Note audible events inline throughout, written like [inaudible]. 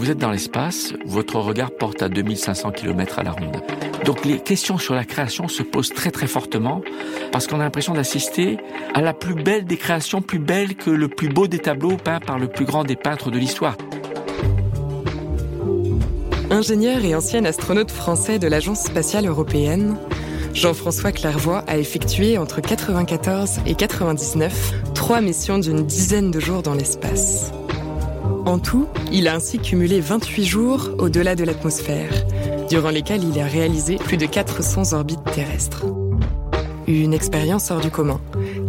vous êtes dans l'espace, votre regard porte à 2500 km à la ronde. Donc les questions sur la création se posent très très fortement parce qu'on a l'impression d'assister à la plus belle des créations, plus belle que le plus beau des tableaux peints par le plus grand des peintres de l'histoire. Ingénieur et ancien astronaute français de l'Agence spatiale européenne, Jean-François Clairvoy a effectué entre 94 et 99 trois missions d'une dizaine de jours dans l'espace. En tout, il a ainsi cumulé 28 jours au-delà de l'atmosphère, durant lesquels il a réalisé plus de 400 orbites terrestres. Une expérience hors du commun,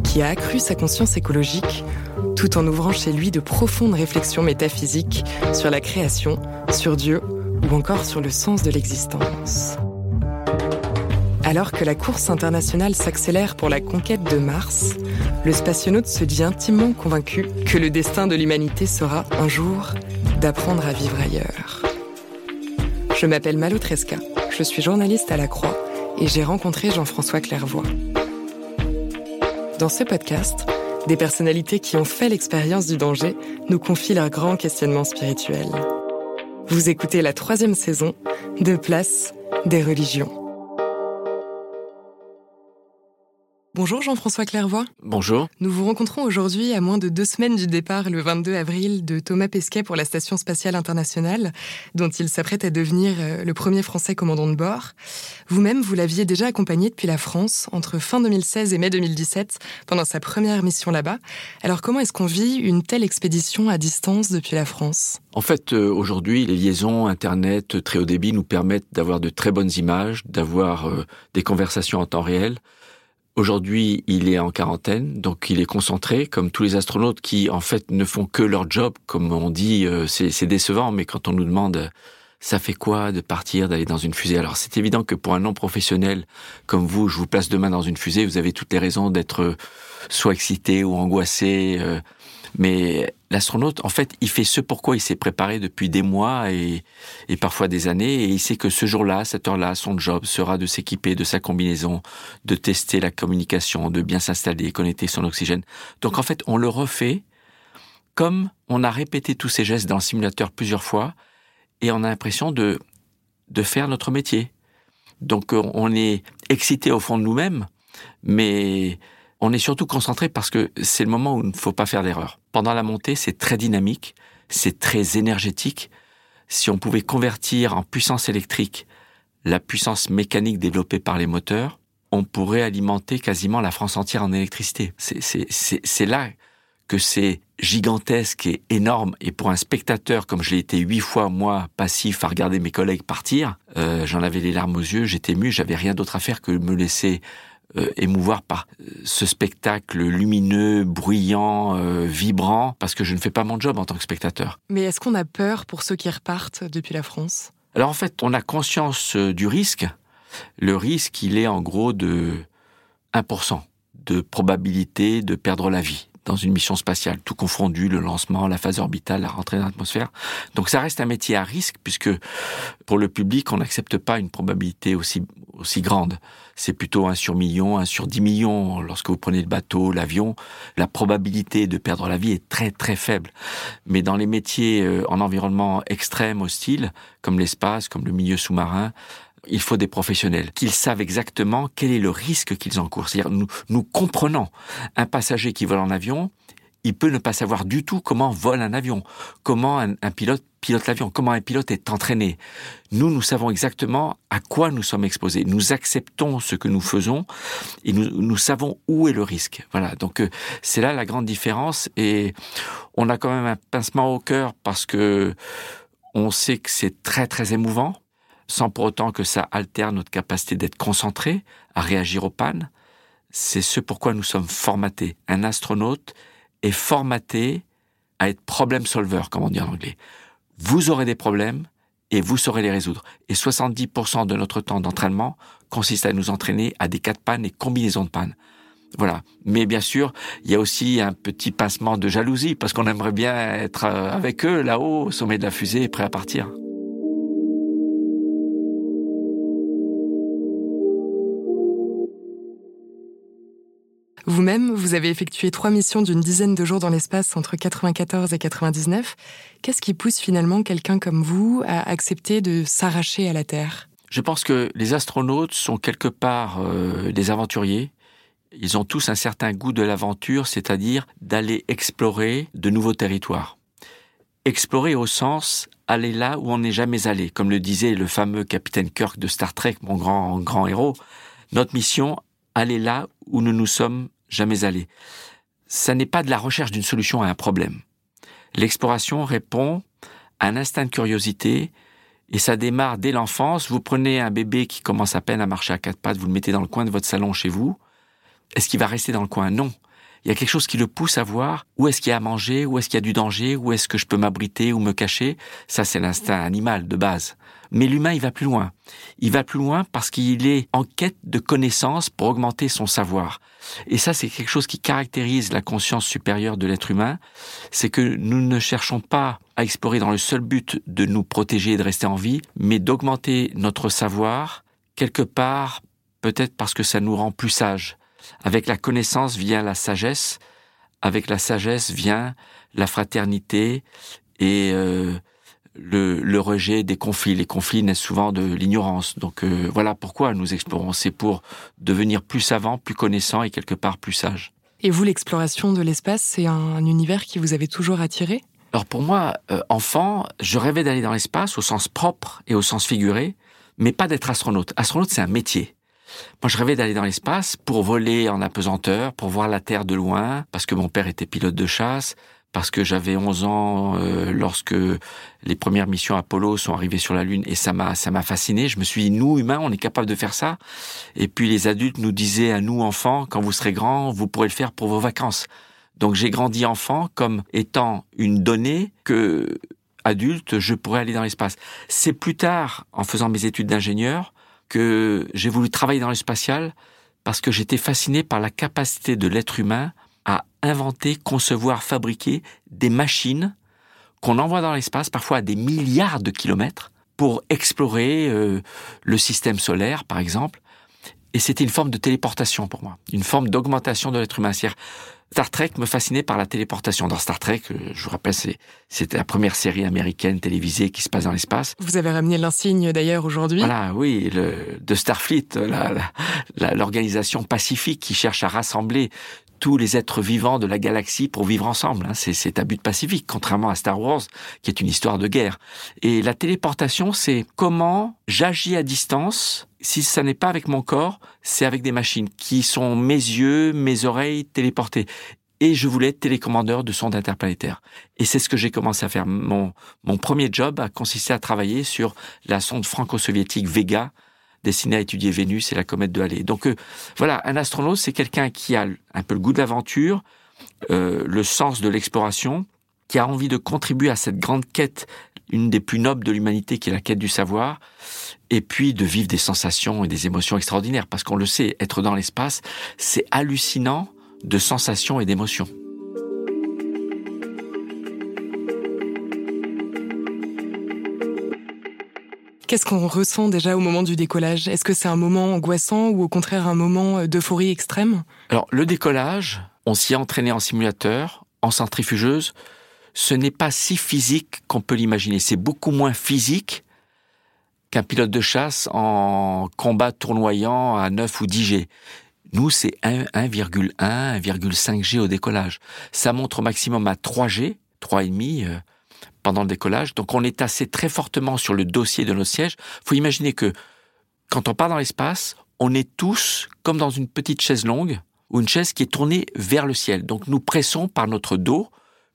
qui a accru sa conscience écologique, tout en ouvrant chez lui de profondes réflexions métaphysiques sur la création, sur Dieu ou encore sur le sens de l'existence. Alors que la course internationale s'accélère pour la conquête de Mars, le spationaute se dit intimement convaincu que le destin de l'humanité sera, un jour, d'apprendre à vivre ailleurs. Je m'appelle Malo Tresca, je suis journaliste à La Croix et j'ai rencontré Jean-François Clairvoy. Dans ce podcast, des personnalités qui ont fait l'expérience du danger nous confient leurs grands questionnements spirituels. Vous écoutez la troisième saison de Place des religions. Bonjour Jean-François Clairvoy. Bonjour. Nous vous rencontrons aujourd'hui à moins de deux semaines du départ, le 22 avril, de Thomas Pesquet pour la Station spatiale internationale, dont il s'apprête à devenir euh, le premier Français commandant de bord. Vous-même, vous, l'aviez déjà accompagné depuis la France entre fin 2016 et mai 2017 pendant sa première mission là-bas. Alors comment est-ce qu'on vit une telle expédition à distance depuis la France? En fait, euh, aujourd'hui, les liaisons Internet très haut débit nous permettent d'avoir de très bonnes images, d'avoir euh, des conversations en temps réel. Aujourd'hui, il est en quarantaine, donc il est concentré, comme tous les astronautes qui, en fait, ne font que leur job. Comme on dit, euh, c'est décevant, mais quand on nous demande ça fait quoi de partir, d'aller dans une fusée? Alors c'est évident que pour un non-professionnel comme vous, je vous place demain dans une fusée, vous avez toutes les raisons d'être soit excité ou angoissé. Mais l'astronaute, en fait, il fait ce pourquoi il s'est préparé depuis des mois et, et parfois des années, et il sait que ce jour-là, cette heure-là, son job sera de s'équiper de sa combinaison, de tester la communication, de bien s'installer, connecter son oxygène. Donc en fait, on le refait comme on a répété tous ces gestes dans le simulateur plusieurs fois, et on a l'impression de, de faire notre métier. Donc on est excité au fond de nous-mêmes, mais on est surtout concentré parce que c'est le moment où il ne faut pas faire d'erreur. Pendant la montée, c'est très dynamique, c'est très énergétique. Si on pouvait convertir en puissance électrique la puissance mécanique développée par les moteurs, on pourrait alimenter quasiment la France entière en électricité. C'est là que c'est gigantesque et énorme. Et pour un spectateur, comme je l'ai été huit fois, moi, passif, à regarder mes collègues partir, euh, j'en avais les larmes aux yeux, j'étais mu, j'avais rien d'autre à faire que me laisser euh, émouvoir par euh, ce spectacle lumineux, bruyant, euh, vibrant, parce que je ne fais pas mon job en tant que spectateur. Mais est-ce qu'on a peur pour ceux qui repartent depuis la France? Alors en fait, on a conscience du risque. Le risque, il est en gros de 1% de probabilité de perdre la vie dans une mission spatiale, tout confondu, le lancement, la phase orbitale, la rentrée dans l'atmosphère. Donc ça reste un métier à risque puisque pour le public, on n'accepte pas une probabilité aussi aussi grande. C'est plutôt un sur million, un sur dix millions. Lorsque vous prenez le bateau, l'avion, la probabilité de perdre la vie est très très faible. Mais dans les métiers euh, en environnement extrême, hostile, comme l'espace, comme le milieu sous-marin, il faut des professionnels qui savent exactement quel est le risque qu'ils encourent. C'est-à-dire, nous, nous comprenons un passager qui vole en avion, il peut ne pas savoir du tout comment vole un avion, comment un, pilote pilote l'avion, comment un pilote est entraîné. Nous, nous savons exactement à quoi nous sommes exposés. Nous acceptons ce que nous faisons et nous, nous savons où est le risque. Voilà. Donc, euh, c'est là la grande différence et on a quand même un pincement au cœur parce que on sait que c'est très, très émouvant sans pour autant que ça altère notre capacité d'être concentré, à réagir aux pannes. c'est ce pourquoi nous sommes formatés. Un astronaute est formaté à être problem solver, comme on dit en anglais. Vous aurez des problèmes et vous saurez les résoudre. Et 70% de notre temps d'entraînement consiste à nous entraîner à des cas de panne et combinaisons de panne. Voilà. Mais bien sûr, il y a aussi un petit pincement de jalousie parce qu'on aimerait bien être euh, avec eux là-haut, au sommet de la fusée, prêt à partir. Vous-même, vous avez effectué trois missions d'une dizaine de jours dans l'espace entre 94 et 99. Qu'est-ce qui pousse finalement quelqu'un comme vous à accepter de s'arracher à la Terre? Je pense que les astronautes sont quelque part euh, des aventuriers. Ils ont tous un certain goût de l'aventure, c'est-à-dire d'aller explorer de nouveaux territoires. Explorer au sens aller là où on n'est jamais allé, comme le disait le fameux capitaine Kirk de Star Trek, mon grand grand héros. Notre mission, aller là où nous nous sommes jamais allés. Ça n'est pas de la recherche d'une solution à un problème. L'exploration répond à un instinct de curiosité et ça démarre dès l'enfance. Vous prenez un bébé qui commence à peine à marcher à quatre pattes, vous le mettez dans le coin de votre salon chez vous. Est-ce qu'il va rester dans le coin? Non. Il y a quelque chose qui le pousse à voir où est-ce qu'il y a à manger, où est-ce qu'il y a du danger, où est-ce que je peux m'abriter ou me cacher. Ça, c'est l'instinct animal de base. Mais l'humain, il va plus loin. Il va plus loin parce qu'il est en quête de connaissances pour augmenter son savoir. Et ça, c'est quelque chose qui caractérise la conscience supérieure de l'être humain. C'est que nous ne cherchons pas à explorer dans le seul but de nous protéger et de rester en vie, mais d'augmenter notre savoir quelque part, peut-être parce que ça nous rend plus sages. Avec la connaissance vient la sagesse. Avec la sagesse vient la fraternité et euh, le, rejet des conflits. Les conflits naissent souvent de l'ignorance. Donc euh, voilà pourquoi nous explorons. C'est pour devenir plus savants, plus connaissants et quelque part plus sages. Et vous, l'exploration de l'espace, c'est un, univers qui vous avait toujours attiré? Alors pour moi, euh, enfant, je rêvais d'aller dans l'espace au sens propre et au sens figuré, mais pas d'être astronaute. Astronaute, c'est un métier. Moi, je rêvais d'aller dans l'espace pour voler en apesanteur, pour voir la Terre de loin, parce que mon père était pilote de chasse, parce que j'avais 11 ans euh, lorsque les premières missions Apollo sont arrivées sur la Lune et ça m'a ça m'a fasciné. Je me suis dit nous humains on est capable de faire ça. Et puis les adultes nous disaient à nous enfants quand vous serez grands vous pourrez le faire pour vos vacances. Donc j'ai grandi enfant comme étant une donnée que adulte je pourrais aller dans l'espace. C'est plus tard en faisant mes études d'ingénieur que j'ai voulu travailler dans le spatial parce que j'étais fasciné par la capacité de l'être humain à inventer, concevoir, fabriquer des machines qu'on envoie dans l'espace, parfois à des milliards de kilomètres, pour explorer euh, le système solaire, par exemple. Et c'était une forme de téléportation pour moi, une forme d'augmentation de l'être humain. Star Trek me fascinait par la téléportation. Dans Star Trek, euh, je vous rappelle, c'était la première série américaine télévisée qui se passe dans l'espace. Vous avez ramené l'insigne d'ailleurs aujourd'hui. Voilà, oui, le, de Starfleet, l'organisation pacifique qui cherche à rassembler tous les êtres vivants de la galaxie pour vivre ensemble. Hein. C'est un but pacifique, contrairement à Star Wars, qui est une histoire de guerre. Et la téléportation, c'est comment j'agis à distance. Si ça n'est pas avec mon corps, c'est avec des machines qui sont mes yeux, mes oreilles téléportés et je voulais être télécommandeur de sondes interplanétaires. Et c'est ce que j'ai commencé à faire. Mon, mon premier job a consisté à travailler sur la sonde franco-soviétique Vega, destiné à étudier Vénus et la comète de Halley. Donc euh, voilà, un astronaute, c'est quelqu'un qui a un peu le goût de l'aventure, euh, le sens de l'exploration, qui a envie de contribuer à cette grande quête, une des plus nobles de l'humanité, qui est la quête du savoir, et puis de vivre des sensations et des émotions extraordinaires, parce qu'on le sait, être dans l'espace, c'est hallucinant de sensations et d'émotions. Qu'est-ce qu'on ressent déjà au moment du décollage? Est-ce que c'est un moment angoissant ou au contraire un moment euh, d'euphorie extrême? Alors le décollage, on s'y est entraîné en simulateur, en centrifugeuse. Ce n'est pas si physique qu'on peut l'imaginer. C'est beaucoup moins physique qu'un pilote de chasse en combat tournoyant à 9 ou 10 G. Nous, c'est 1,1, 1,5 G au décollage. Ça montre au maximum à 3 G, 3,5 pendant le décollage. Donc on est tassé très fortement sur le dossier de nos sièges. faut imaginer que quand on part dans l'espace, on est tous comme dans une petite chaise longue ou une chaise qui est tournée vers le ciel. Donc nous pressons par notre dos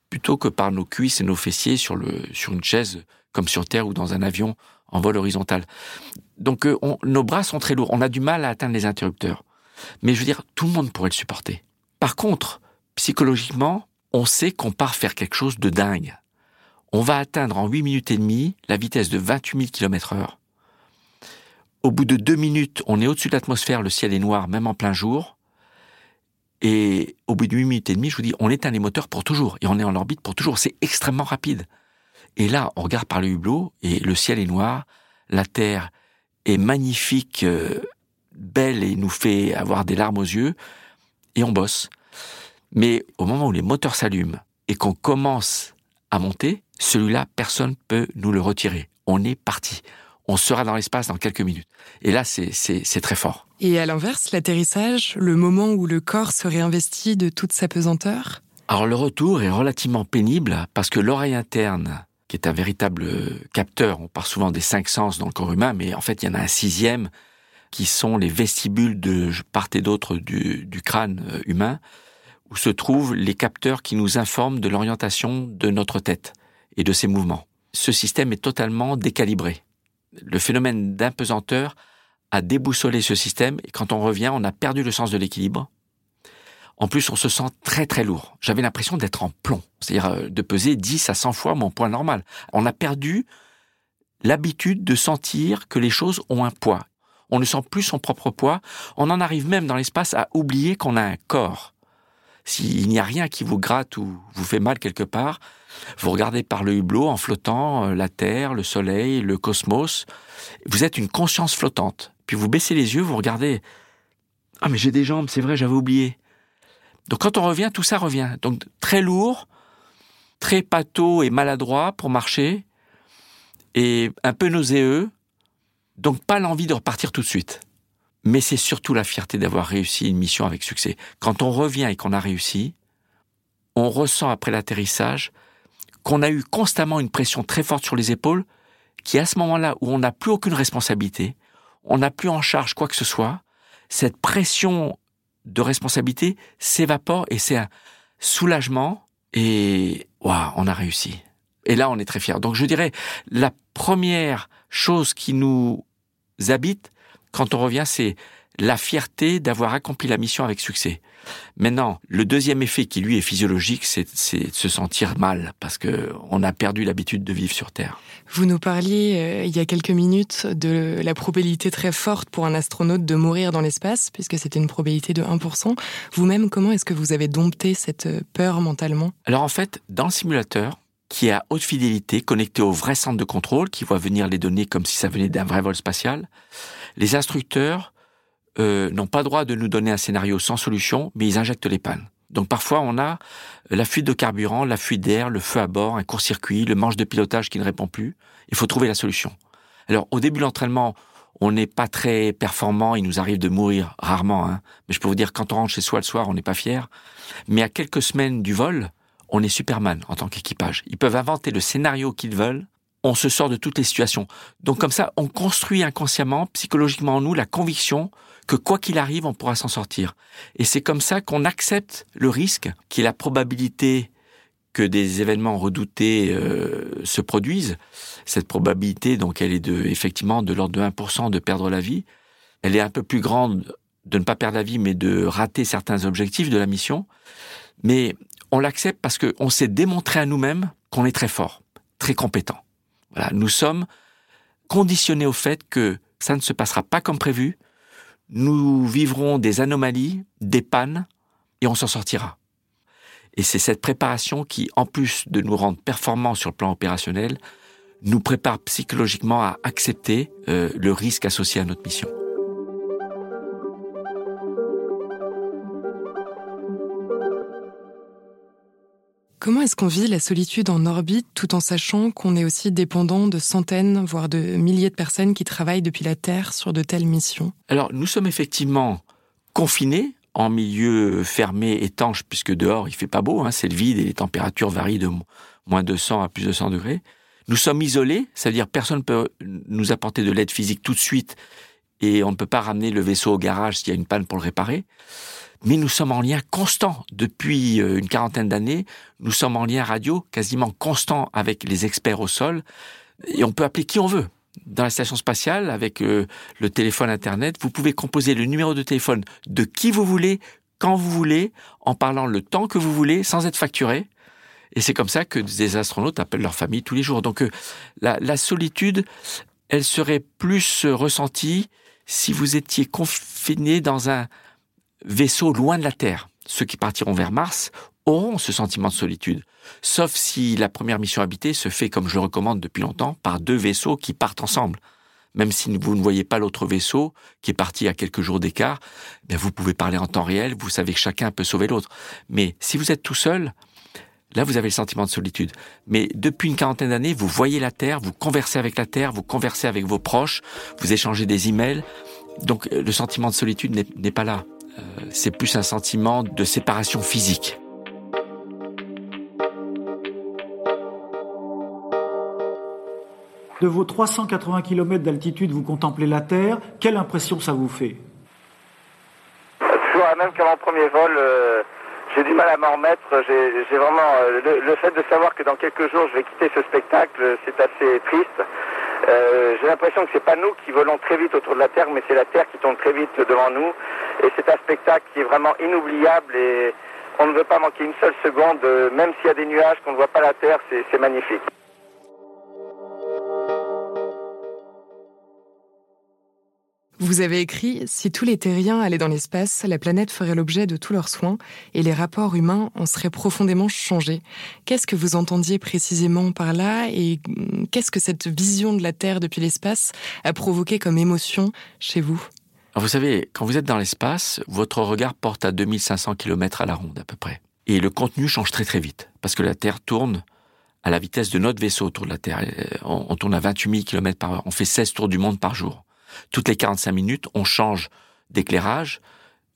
plutôt que par nos cuisses et nos fessiers sur, le, sur une chaise comme sur Terre ou dans un avion en vol horizontal. Donc euh, nos bras sont très lourds. On a du mal à atteindre les interrupteurs. Mais je veux dire, tout le monde pourrait le supporter. Par contre, psychologiquement, on sait qu'on part faire quelque chose de dingue. On va atteindre en 8 minutes et demie la vitesse de 28 000 km heure. Au bout de deux minutes, on est au-dessus de l'atmosphère, le ciel est noir, même en plein jour. Et au bout de 8 minutes et demie, je vous dis, on éteint les moteurs pour toujours. Et on est en orbite pour toujours. C'est extrêmement rapide. Et là, on regarde par le hublot et le ciel est noir, la Terre est magnifique, euh, belle et nous fait avoir des larmes aux yeux, et on bosse. Mais au moment où les moteurs s'allument et qu'on commence à monter, celui-là, personne peut nous le retirer. On est parti. On sera dans l'espace dans quelques minutes. Et là, c'est très fort. Et à l'inverse, l'atterrissage, le moment où le corps se réinvestit de toute sa pesanteur? Alors le retour est relativement pénible parce que l'oreille interne qui est un véritable capteur. On parle souvent des cinq sens dans le corps humain, mais en fait, il y en a un sixième qui sont les vestibules de part et d'autre du, crâne euh, humain, où se trouvent les capteurs qui nous informent de l'orientation de notre tête et de ses mouvements. Ce système est totalement décalibré. Le phénomène d'impesanteur a déboussolé ce système et quand on revient, on a perdu le sens de l'équilibre en plus, on se sent très très lourd. J'avais l'impression d'être en plomb, c'est-à-dire euh, de peser 10 à 100 fois mon poids normal. On a perdu l'habitude de sentir que les choses ont un poids. On ne sent plus son propre poids. On en arrive même dans l'espace à oublier qu'on a un corps. S'il n'y a rien qui vous gratte ou vous fait mal quelque part, vous regardez par le hublot en flottant euh, la Terre, le Soleil, le cosmos. Vous êtes une conscience flottante. Puis vous baissez les yeux, vous regardez. Ah mais j'ai des jambes, c'est vrai, j'avais oublié. Donc quand on revient, tout ça revient. Donc très lourd, très pâteau et maladroit pour marcher, et un peu nauséeux, donc pas l'envie de repartir tout de suite. Mais c'est surtout la fierté d'avoir réussi une mission avec succès. Quand on revient et qu'on a réussi, on ressent après l'atterrissage qu'on a eu constamment une pression très forte sur les épaules, qui à ce moment-là où on n'a plus aucune responsabilité, on n'a plus en charge quoi que ce soit, cette pression de responsabilité s'évapore et c'est un soulagement et waouh, on a réussi. Et là, on est très fiers. Donc, je dirais, la première chose qui nous habite quand on revient, c'est la fierté d'avoir accompli la mission avec succès. Maintenant, le deuxième effet qui lui est physiologique, c'est de se sentir mal parce que on a perdu l'habitude de vivre sur Terre. Vous nous parliez euh, il y a quelques minutes de la probabilité très forte pour un astronaute de mourir dans l'espace, puisque c'était une probabilité de 1%. Vous-même, comment est-ce que vous avez dompté cette euh, peur mentalement? Alors en fait, dans le simulateur, qui est à haute fidélité, connecté au vrai centre de contrôle, qui voit venir les données comme si ça venait d'un vrai vol spatial, les instructeurs euh, n'ont pas droit de nous donner un scénario sans solution, mais ils injectent les pannes. Donc parfois on a la fuite de carburant, la fuite d'air, le feu à bord, un court-circuit, le manche de pilotage qui ne répond plus. Il faut trouver la solution. Alors au début de l'entraînement, on n'est pas très performant, il nous arrive de mourir rarement, hein. mais je peux vous dire quand on rentre chez soi le soir, on n'est pas fier. Mais à quelques semaines du vol, on est Superman en tant qu'équipage. Ils peuvent inventer le scénario qu'ils veulent, on se sort de toutes les situations. Donc comme ça, on construit inconsciemment, psychologiquement en nous, la conviction que quoi qu'il arrive, on pourra s'en sortir. Et c'est comme ça qu'on accepte le risque, qui est la probabilité que des événements redoutés euh, se produisent. Cette probabilité, donc, elle est de, effectivement de l'ordre de 1% de perdre la vie. Elle est un peu plus grande de ne pas perdre la vie, mais de rater certains objectifs de la mission. Mais on l'accepte parce qu'on s'est démontré à nous-mêmes qu'on est très fort, très compétent. Voilà, nous sommes conditionnés au fait que ça ne se passera pas comme prévu, nous vivrons des anomalies, des pannes, et on s'en sortira. Et c'est cette préparation qui, en plus de nous rendre performants sur le plan opérationnel, nous prépare psychologiquement à accepter euh, le risque associé à notre mission. Comment est-ce qu'on vit la solitude en orbite tout en sachant qu'on est aussi dépendant de centaines, voire de milliers de personnes qui travaillent depuis la Terre sur de telles missions? Alors, nous sommes effectivement confinés en milieu fermé, étanche, puisque dehors il fait pas beau, hein, c'est le vide et les températures varient de moins de 100 à plus de 100 degrés. Nous sommes isolés, c'est-à-dire personne ne peut nous apporter de l'aide physique tout de suite et on ne peut pas ramener le vaisseau au garage s'il y a une panne pour le réparer mais nous sommes en lien constant depuis euh, une quarantaine d'années. Nous sommes en lien radio quasiment constant avec les experts au sol et on peut appeler qui on veut. dans la station spatiale avec euh, le téléphone Internet, vous pouvez composer le numéro de téléphone de qui vous voulez, quand vous voulez, en parlant le temps que vous voulez, sans être facturé. Et c'est comme ça que des astronautes appellent leur famille tous les jours. Donc euh, la, la, solitude, elle serait plus ressentie si vous étiez confiné dans un vaisseau loin de la Terre. Ceux qui partiront vers Mars auront ce sentiment de solitude. Sauf si la première mission habitée se fait, comme je recommande depuis longtemps, par deux vaisseaux qui partent ensemble. Même si vous ne voyez pas l'autre vaisseau, qui est parti à quelques jours d'écart, ben vous pouvez parler en temps réel, vous savez que chacun peut sauver l'autre. Mais si vous êtes tout seul, là vous avez le sentiment de solitude. Mais depuis une quarantaine d'années, vous voyez la Terre, vous conversez avec la Terre, vous conversez avec vos proches, vous échangez des emails. Donc le sentiment de solitude n'est pas là. Euh, c'est plus un sentiment de séparation physique. De vos 380 km d'altitude, vous contemplez la Terre. Quelle impression ça vous fait? Toujours la même mon premier vol. Euh, j'ai du mal à m'en remettre. J'ai vraiment euh, le, fait de savoir que dans quelques jours je vais quitter ce spectacle, c'est assez triste. Euh, j'ai l'impression que c'est pas nous qui volons très vite autour de la Terre, mais c'est la Terre qui tourne très vite devant nous. Et c'est un spectacle qui est vraiment inoubliable et on ne veut pas manquer une seule seconde, même s'il y a des nuages, qu'on ne voit pas la Terre, c'est magnifique. Vous avez écrit Si tous les terriens allaient dans l'espace, la planète ferait l'objet de tous leurs soins et les rapports humains en seraient profondément changés. Qu'est-ce que vous entendiez précisément par là et qu'est-ce que cette vision de la Terre depuis l'espace a provoqué comme émotion chez vous? Vous savez, quand vous êtes dans l'espace, votre regard porte à 2500 km à la ronde à peu près. Et le contenu change très très vite parce que la Terre tourne à la vitesse de notre vaisseau autour de la Terre. On tourne à 28 000 km par heure. On fait 16 tours du monde par jour. Toutes les 45 minutes, on change d'éclairage,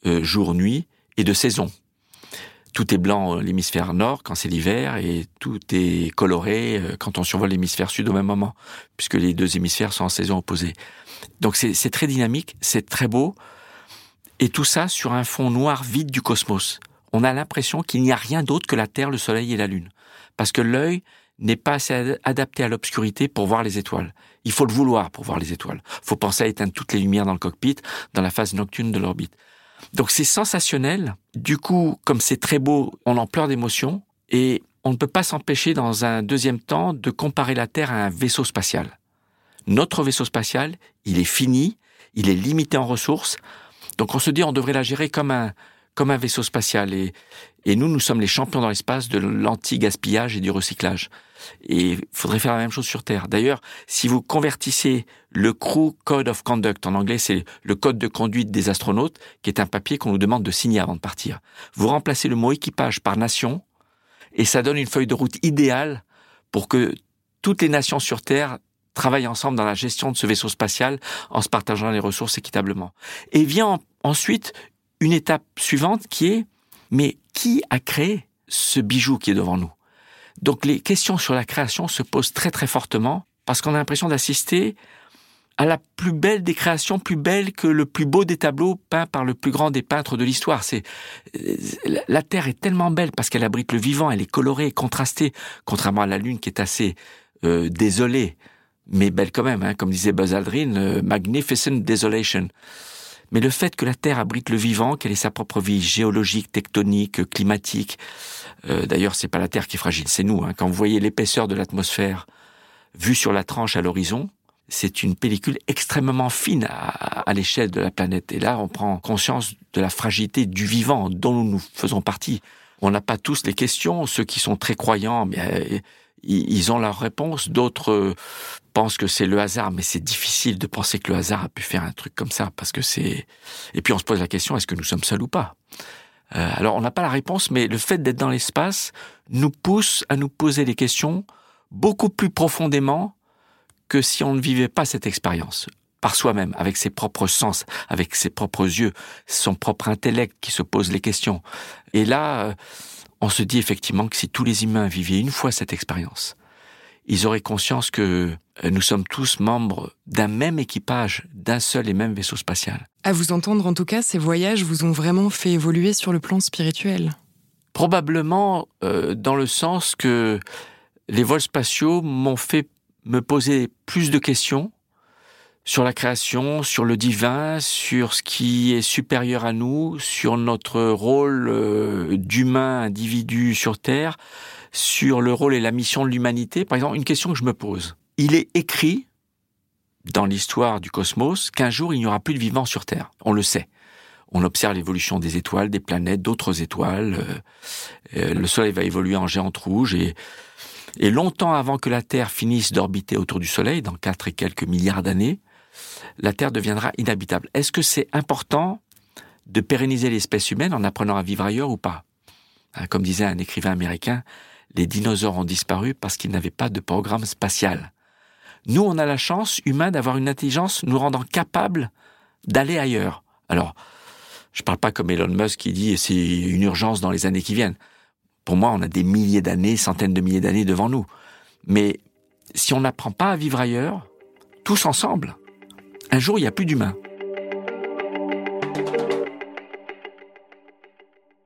euh, jour-nuit, et de saison. Tout est blanc euh, l'hémisphère nord quand c'est l'hiver et tout est coloré euh, quand on survole l'hémisphère sud au même moment, puisque les deux hémisphères sont en saison opposée. Donc c'est très dynamique, c'est très beau, et tout ça sur un fond noir vide du cosmos. On a l'impression qu'il n'y a rien d'autre que la Terre, le Soleil et la Lune. Parce que l'œil n'est pas assez adapté à l'obscurité pour voir les étoiles. Il faut le vouloir pour voir les étoiles. Il faut penser à éteindre toutes les lumières dans le cockpit, dans la phase nocturne de l'orbite. Donc c'est sensationnel. Du coup, comme c'est très beau, on en pleure d'émotion et on ne peut pas s'empêcher dans un deuxième temps de comparer la Terre à un vaisseau spatial. Notre vaisseau spatial, il est fini, il est limité en ressources. Donc on se dit on devrait la gérer comme un comme un vaisseau spatial et et nous nous sommes les champions dans l'espace de l'anti-gaspillage et du recyclage. Et il faudrait faire la même chose sur Terre. D'ailleurs, si vous convertissez le Crew Code of Conduct, en anglais c'est le code de conduite des astronautes, qui est un papier qu'on nous demande de signer avant de partir, vous remplacez le mot équipage par nation, et ça donne une feuille de route idéale pour que toutes les nations sur Terre travaillent ensemble dans la gestion de ce vaisseau spatial en se partageant les ressources équitablement. Et vient ensuite une étape suivante qui est, mais qui a créé ce bijou qui est devant nous? Donc les questions sur la création se posent très très fortement parce qu'on a l'impression d'assister à la plus belle des créations, plus belle que le plus beau des tableaux peints par le plus grand des peintres de l'histoire. C'est la Terre est tellement belle parce qu'elle abrite le vivant, elle est colorée, contrastée, contrairement à la Lune qui est assez euh, désolée, mais belle quand même, hein, comme disait Buzz Aldrin, euh, magnificent desolation. Mais le fait que la Terre abrite le vivant, qu'elle ait sa propre vie géologique, tectonique, climatique, euh, d'ailleurs c'est pas la Terre qui est fragile, c'est nous. Hein. Quand vous voyez l'épaisseur de l'atmosphère vue sur la tranche à l'horizon, c'est une pellicule extrêmement fine à, à l'échelle de la planète. Et là, on prend conscience de la fragilité du vivant dont nous faisons partie. On n'a pas tous les questions. Ceux qui sont très croyants, mais ils ont leur réponse. D'autres euh, pensent que c'est le hasard, mais c'est difficile de penser que le hasard a pu faire un truc comme ça, parce que c'est. Et puis on se pose la question est-ce que nous sommes seuls ou pas? Euh, Alors on n'a pas la réponse, mais le fait d'être dans l'espace nous pousse à nous poser des questions beaucoup plus profondément que si on ne vivait pas cette expérience par soi-même, avec ses propres sens, avec ses propres yeux, son propre intellect qui se pose les questions. Et là, euh, on se dit effectivement que si tous les humains vivaient une fois cette expérience, ils auraient conscience que euh, nous sommes tous membres d'un même équipage, d'un seul et même vaisseau spatial. À vous entendre, en tout cas, ces voyages vous ont vraiment fait évoluer sur le plan spirituel. Probablement euh, dans le sens que les vols spatiaux m'ont fait me poser plus de questions sur la création, sur le divin, sur ce qui est supérieur à nous, sur notre rôle euh, d'humain individu sur Terre, sur le rôle et la mission de l'humanité. Par exemple, une question que je me pose. Il est écrit dans l'histoire du cosmos qu'un jour il n'y aura plus de vivants sur Terre. On le sait. On observe l'évolution des étoiles, des planètes, d'autres étoiles. Euh, euh, le Soleil va évoluer en géante rouge et, et longtemps avant que la Terre finisse d'orbiter autour du Soleil, dans quatre et quelques milliards d'années, la Terre deviendra inhabitable. Est-ce que c'est important de pérenniser l'espèce humaine en apprenant à vivre ailleurs ou pas hein, Comme disait un écrivain américain, les dinosaures ont disparu parce qu'ils n'avaient pas de programme spatial. Nous, on a la chance, humain, d'avoir une intelligence nous rendant capables d'aller ailleurs. Alors, je ne parle pas comme Elon Musk qui dit c'est une urgence dans les années qui viennent. Pour moi, on a des milliers d'années, centaines de milliers d'années devant nous. Mais si on n'apprend pas à vivre ailleurs, tous ensemble, un jour, il n'y a plus d'humains.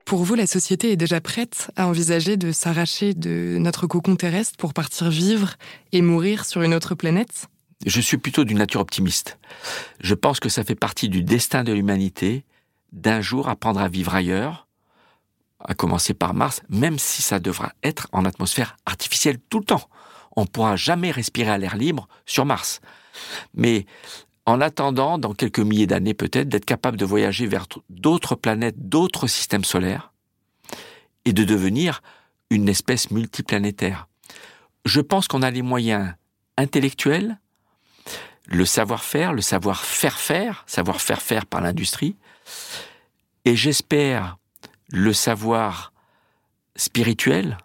Pour vous, la société est déjà prête à envisager de s'arracher de notre cocon terrestre pour partir vivre et mourir sur une autre planète? Je suis plutôt d'une nature optimiste. Je pense que ça fait partie du destin de l'humanité d'un jour apprendre à vivre ailleurs, à commencer par Mars, même si ça devra être en atmosphère artificielle tout le temps. On ne pourra jamais respirer à l'air libre sur Mars. Mais en attendant, dans quelques milliers d'années peut-être, d'être capable de voyager vers d'autres planètes, d'autres systèmes solaires, et de devenir une espèce multiplanétaire. Je pense qu'on a les moyens intellectuels, le savoir-faire, le savoir faire faire, savoir faire faire par l'industrie, et j'espère le savoir spirituel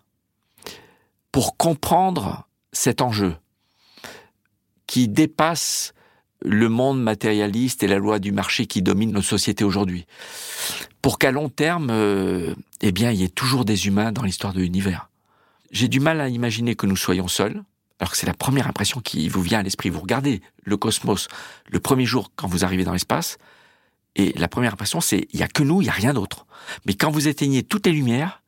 pour comprendre cet enjeu qui dépasse le monde matérialiste et la loi du marché qui domine nos sociétés aujourd'hui. Pour qu'à long terme, euh, eh bien, il y ait toujours des humains dans l'histoire de l'univers. J'ai du mal à imaginer que nous soyons seuls, alors que c'est la première impression qui vous vient à l'esprit. Vous regardez le cosmos le premier jour quand vous arrivez dans l'espace, et la première impression, c'est il y a que nous, il y a rien d'autre. Mais quand vous éteignez toutes les lumières,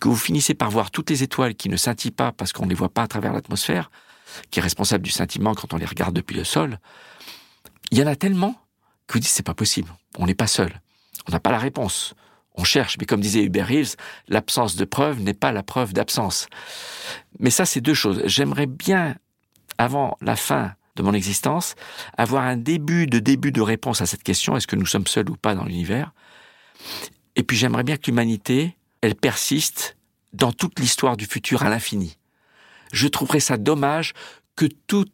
que vous finissez par voir toutes les étoiles qui ne scintillent pas parce qu'on ne les voit pas à travers l'atmosphère, qui est responsable du scintillement quand on les regarde depuis le sol, il y en a tellement que vous dites c'est pas possible. On n'est pas seul. On n'a pas la réponse. On cherche, mais comme disait Hubert Reeves, l'absence de preuve n'est pas la preuve d'absence. Mais ça, c'est deux choses. J'aimerais bien, avant la fin de mon existence, avoir un début de début de réponse à cette question est-ce que nous sommes seuls ou pas dans l'univers? Et puis j'aimerais bien que l'humanité, elle persiste dans toute l'histoire du futur à l'infini. Je trouverais ça dommage que toute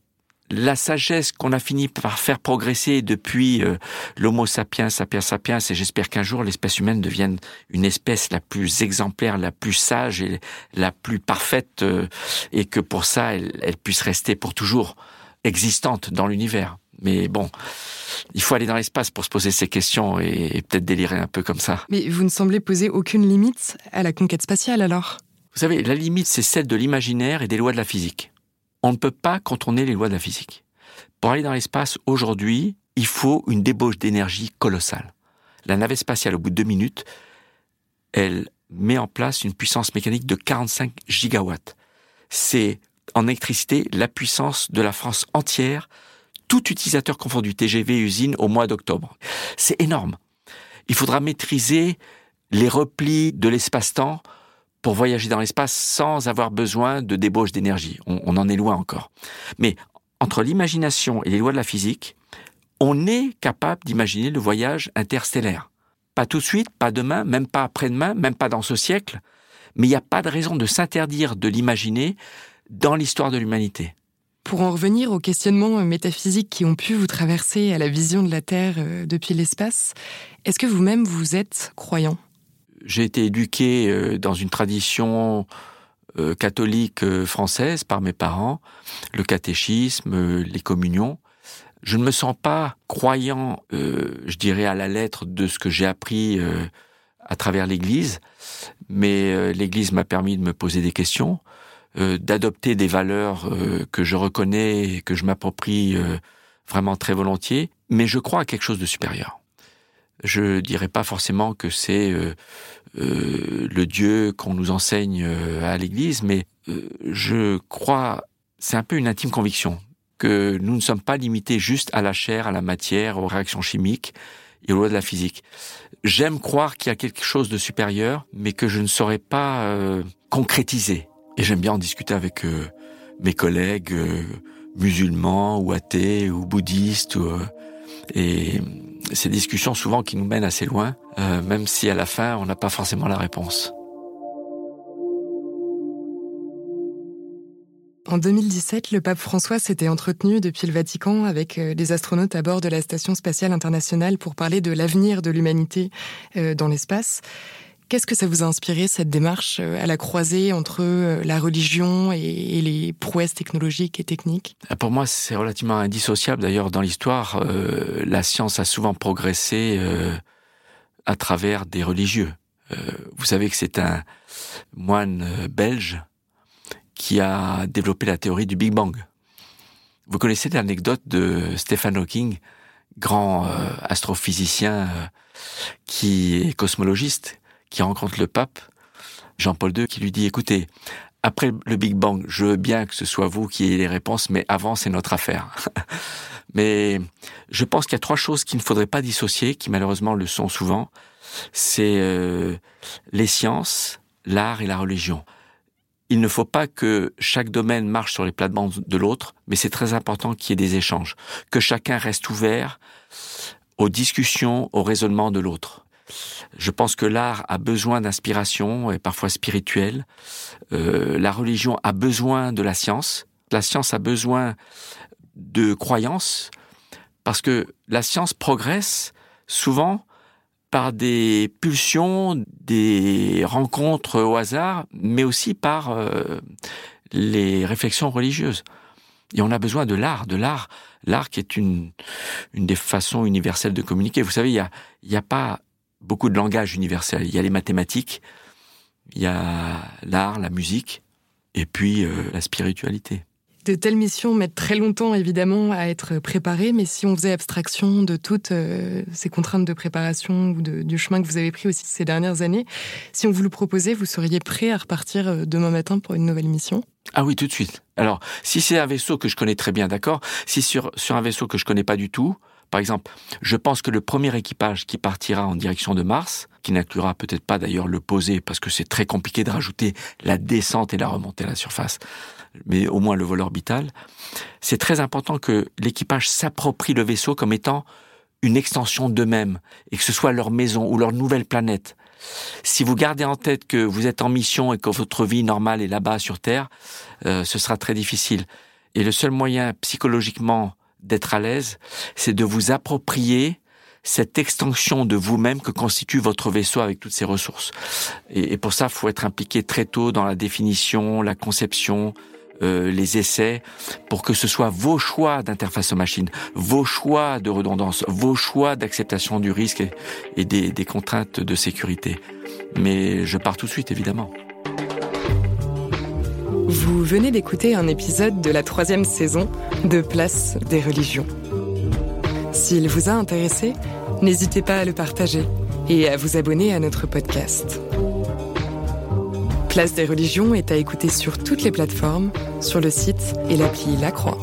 la sagesse qu'on a fini par faire progresser depuis euh, l'Homo sapiens, sapiens sapiens, et j'espère qu'un jour l'espèce humaine devienne une espèce la plus exemplaire, la plus sage et la plus parfaite, euh, et que pour ça, elle, puisse rester pour toujours existante dans l'univers. Mais bon, il faut aller dans l'espace pour se poser ces questions et, et peut-être délirer un peu comme ça. Mais vous ne semblez poser aucune limite à la conquête spatiale alors? Vous savez, la limite, c'est celle de l'imaginaire et des lois de la physique on ne peut pas contourner les lois de la physique. Pour aller dans l'espace, aujourd'hui, il faut une débauche d'énergie colossale. La navette spatiale, au bout de deux minutes, elle met en place une puissance mécanique de 45 gigawatts. C'est en électricité la puissance de la France entière, tout utilisateur confondu, TGV, usine, au mois d'octobre. C'est énorme. Il faudra maîtriser les replis de l'espace-temps pour voyager dans l'espace sans avoir besoin de débauche d'énergie. On, en est loin encore. Mais entre l'imagination et les lois de la physique, on est capable d'imaginer le voyage interstellaire. Pas tout de suite, pas demain, même pas après-demain, même pas dans ce siècle, mais il n'y a pas de raison de s'interdire de l'imaginer dans l'histoire de l'humanité. Pour en revenir aux questionnements métaphysiques qui ont pu vous traverser à la vision de la Terre euh, depuis l'espace, est-ce que vous-même vous êtes croyant? J'ai été éduqué euh, dans une tradition euh, catholique euh, française par mes parents, le catéchisme, les communions. Je ne me sens pas croyant, je dirais à la lettre de ce que j'ai appris à travers l'Église, mais l'Église m'a permis de me poser des questions, d'adopter des valeurs que je reconnais et que je m'approprie vraiment très volontiers, mais je crois à quelque chose de supérieur. Je dirais pas forcément que c'est euh, euh, le Dieu qu'on nous enseigne euh, à l'Église, mais je crois, c'est un peu une intime conviction que nous ne sommes pas limités juste à la chair, à la matière, aux réactions chimiques et aux lois de la physique. J'aime croire qu'il y a quelque chose de supérieur, mais que je ne saurais pas euh, concrétiser. Et j'aime bien en discuter avec euh, mes collègues euh, musulmans ou athées ou bouddhistes. Ou, et ces discussions souvent qui nous mènent assez loin, même si à la fin on n'a pas forcément la réponse. En 2017, le pape François s'était entretenu depuis le Vatican avec des astronautes à bord de la Station spatiale internationale pour parler de l'avenir de l'humanité dans l'espace. Qu'est-ce que ça vous a inspiré, cette démarche euh, à la croisée entre euh, la religion et les prouesses technologiques et techniques? Ah, Pour moi, c'est relativement indissociable. D'ailleurs, dans l'histoire, euh, la science a souvent progressé à travers des religieux. vous savez que c'est un moine belge qui a développé la théorie du Big Bang. Vous connaissez l'anecdote de Stephen Hawking, grand astrophysicien qui est cosmologiste, qui rencontre le pape, Jean-Paul II, qui lui dit, écoutez, après le Big Bang, je veux bien que ce soit vous qui ayez les réponses, mais avant, c'est notre affaire. [laughs] mais je pense qu'il y a trois choses qu'il ne faudrait pas dissocier, qui malheureusement le sont souvent. C'est euh, les sciences, l'art et la religion. Il ne faut pas que chaque domaine marche sur les plates-bandes de l'autre, mais c'est très important qu'il y ait des échanges, que chacun reste ouvert aux discussions, au raisonnement de l'autre. Je pense que l'art a besoin d'inspiration et parfois spirituelle. Euh, la religion a besoin de la science. La science a besoin de croyances parce que la science progresse souvent par des pulsions, des rencontres au hasard, mais aussi par euh, les réflexions religieuses. Et on a besoin de l'art, de l'art, l'art qui est une, des façons universelles de communiquer. Vous savez, il n'y a pas beaucoup de langages universels. Il y a les mathématiques, il y a l'art, la musique, et puis euh, la spiritualité. De telles missions mettent très longtemps, évidemment, à être préparées, mais si on faisait abstraction de toutes euh, ces contraintes de préparation ou du chemin que vous avez pris aussi ces dernières années, si on vous le proposait, vous seriez prêt à repartir euh, demain matin pour une nouvelle mission? Ah oui, tout de suite. Alors, si c'est un vaisseau que je connais très bien, d'accord. Si sur, sur un vaisseau que je connais pas du tout, par exemple, je pense que le premier équipage qui partira en direction de Mars, qui n'inclura peut-être pas d'ailleurs le poser, parce que c'est très compliqué de rajouter la descente et la remontée à la surface, mais au moins le vol orbital, c'est très important que l'équipage s'approprie le vaisseau comme étant une extension d'eux-mêmes, et que ce soit leur maison ou leur nouvelle planète. Si vous gardez en tête que vous êtes en mission et que votre vie normale est là-bas sur Terre, euh, ce sera très difficile. Et le seul moyen psychologiquement d'être à l'aise, c'est de vous approprier cette extension de vous-même que constitue votre vaisseau avec toutes ses ressources. Et, pour ça, il faut être impliqué très tôt dans la définition, la conception, euh, les essais, pour que ce soit vos choix d'interface aux machines, vos choix de redondance, vos choix d'acceptation du risque et, des, des contraintes de sécurité. Mais je pars tout de suite, évidemment. Vous venez d'écouter un épisode de la troisième saison de Place des religions. S'il vous a intéressé, n'hésitez pas à le partager et à vous abonner à notre podcast. Place des religions est à écouter sur toutes les plateformes, sur le site et l'appli La Croix.